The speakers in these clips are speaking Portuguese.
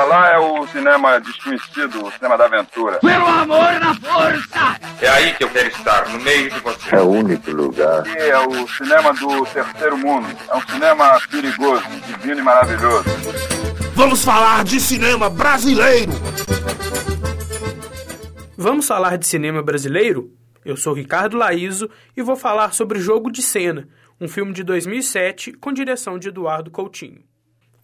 Pra lá é o cinema desconhecido, o cinema da aventura. Pelo amor na força! É aí que eu quero estar, no meio de você. É o único lugar. Aqui é o cinema do terceiro mundo. É um cinema perigoso, divino e maravilhoso. Vamos falar de cinema brasileiro! Vamos falar de cinema brasileiro? Eu sou Ricardo Laíso e vou falar sobre Jogo de Cena, um filme de 2007 com direção de Eduardo Coutinho.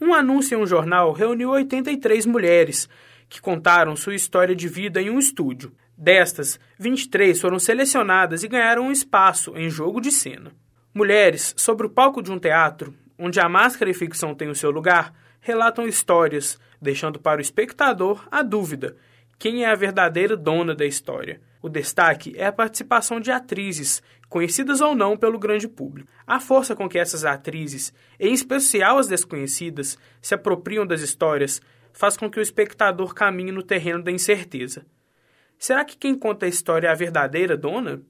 Um anúncio em um jornal reuniu 83 mulheres que contaram sua história de vida em um estúdio. Destas, 23 foram selecionadas e ganharam um espaço em jogo de cena. Mulheres, sobre o palco de um teatro, onde a máscara e ficção têm o seu lugar, relatam histórias, deixando para o espectador a dúvida: quem é a verdadeira dona da história? O destaque é a participação de atrizes, conhecidas ou não pelo grande público. A força com que essas atrizes, em especial as desconhecidas, se apropriam das histórias faz com que o espectador caminhe no terreno da incerteza. Será que quem conta a história é a verdadeira dona?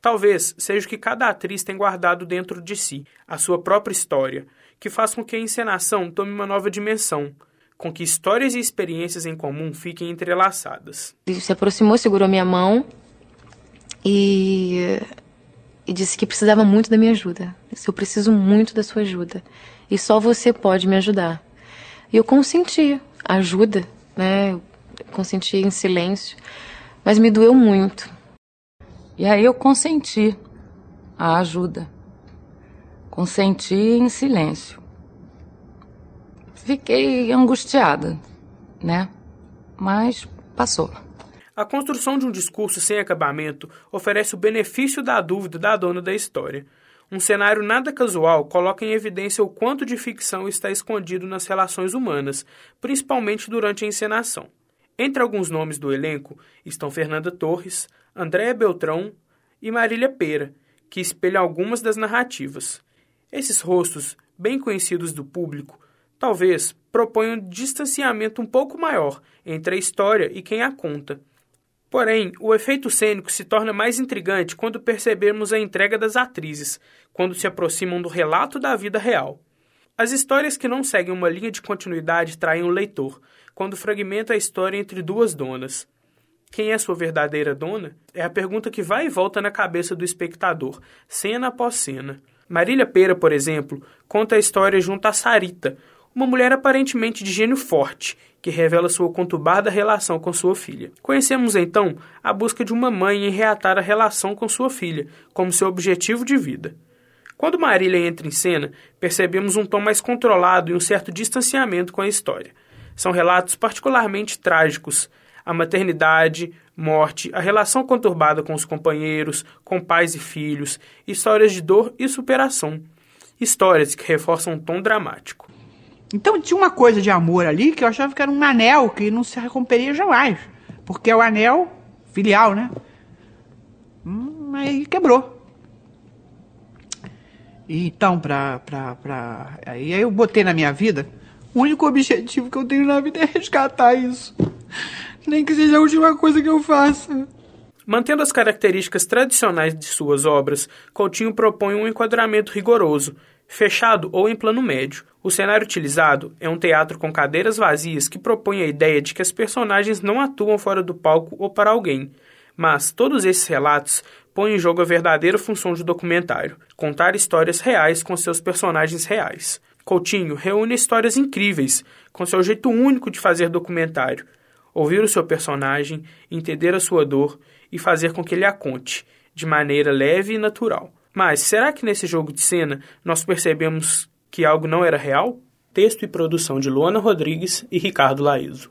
Talvez seja o que cada atriz tem guardado dentro de si, a sua própria história, que faz com que a encenação tome uma nova dimensão, com que histórias e experiências em comum fiquem entrelaçadas. Ele se aproximou, segurou minha mão e, e disse que precisava muito da minha ajuda. Disse, eu preciso muito da sua ajuda e só você pode me ajudar. E eu consenti, ajuda, né? Eu consenti em silêncio, mas me doeu muito. E aí eu consenti a ajuda. Consenti em silêncio fiquei angustiada, né? Mas passou. A construção de um discurso sem acabamento oferece o benefício da dúvida da dona da história. Um cenário nada casual coloca em evidência o quanto de ficção está escondido nas relações humanas, principalmente durante a encenação. Entre alguns nomes do elenco estão Fernanda Torres, Andréa Beltrão e Marília Pera, que espelham algumas das narrativas. Esses rostos, bem conhecidos do público, talvez proponha um distanciamento um pouco maior entre a história e quem a conta. Porém, o efeito cênico se torna mais intrigante quando percebemos a entrega das atrizes, quando se aproximam do relato da vida real. As histórias que não seguem uma linha de continuidade traem o leitor, quando fragmenta a história entre duas donas. Quem é sua verdadeira dona? É a pergunta que vai e volta na cabeça do espectador, cena após cena. Marília Pera, por exemplo, conta a história junto a Sarita, uma mulher aparentemente de gênio forte, que revela sua conturbada relação com sua filha. Conhecemos então a busca de uma mãe em reatar a relação com sua filha, como seu objetivo de vida. Quando Marília entra em cena, percebemos um tom mais controlado e um certo distanciamento com a história. São relatos particularmente trágicos. A maternidade, morte, a relação conturbada com os companheiros, com pais e filhos, histórias de dor e superação. Histórias que reforçam um tom dramático. Então tinha uma coisa de amor ali que eu achava que era um anel que não se romperia jamais. Porque é o anel filial, né? Hum, aí quebrou. E então, pra, pra, pra. Aí eu botei na minha vida. O único objetivo que eu tenho na vida é resgatar isso. Nem que seja a última coisa que eu faça. Mantendo as características tradicionais de suas obras, Coutinho propõe um enquadramento rigoroso, fechado ou em plano médio. O cenário utilizado é um teatro com cadeiras vazias que propõe a ideia de que as personagens não atuam fora do palco ou para alguém. Mas todos esses relatos põem em jogo a verdadeira função de documentário: contar histórias reais com seus personagens reais. Coutinho reúne histórias incríveis, com seu jeito único de fazer documentário. Ouvir o seu personagem, entender a sua dor e fazer com que ele a conte, de maneira leve e natural. Mas será que nesse jogo de cena nós percebemos que algo não era real? Texto e produção de Luana Rodrigues e Ricardo Laíso.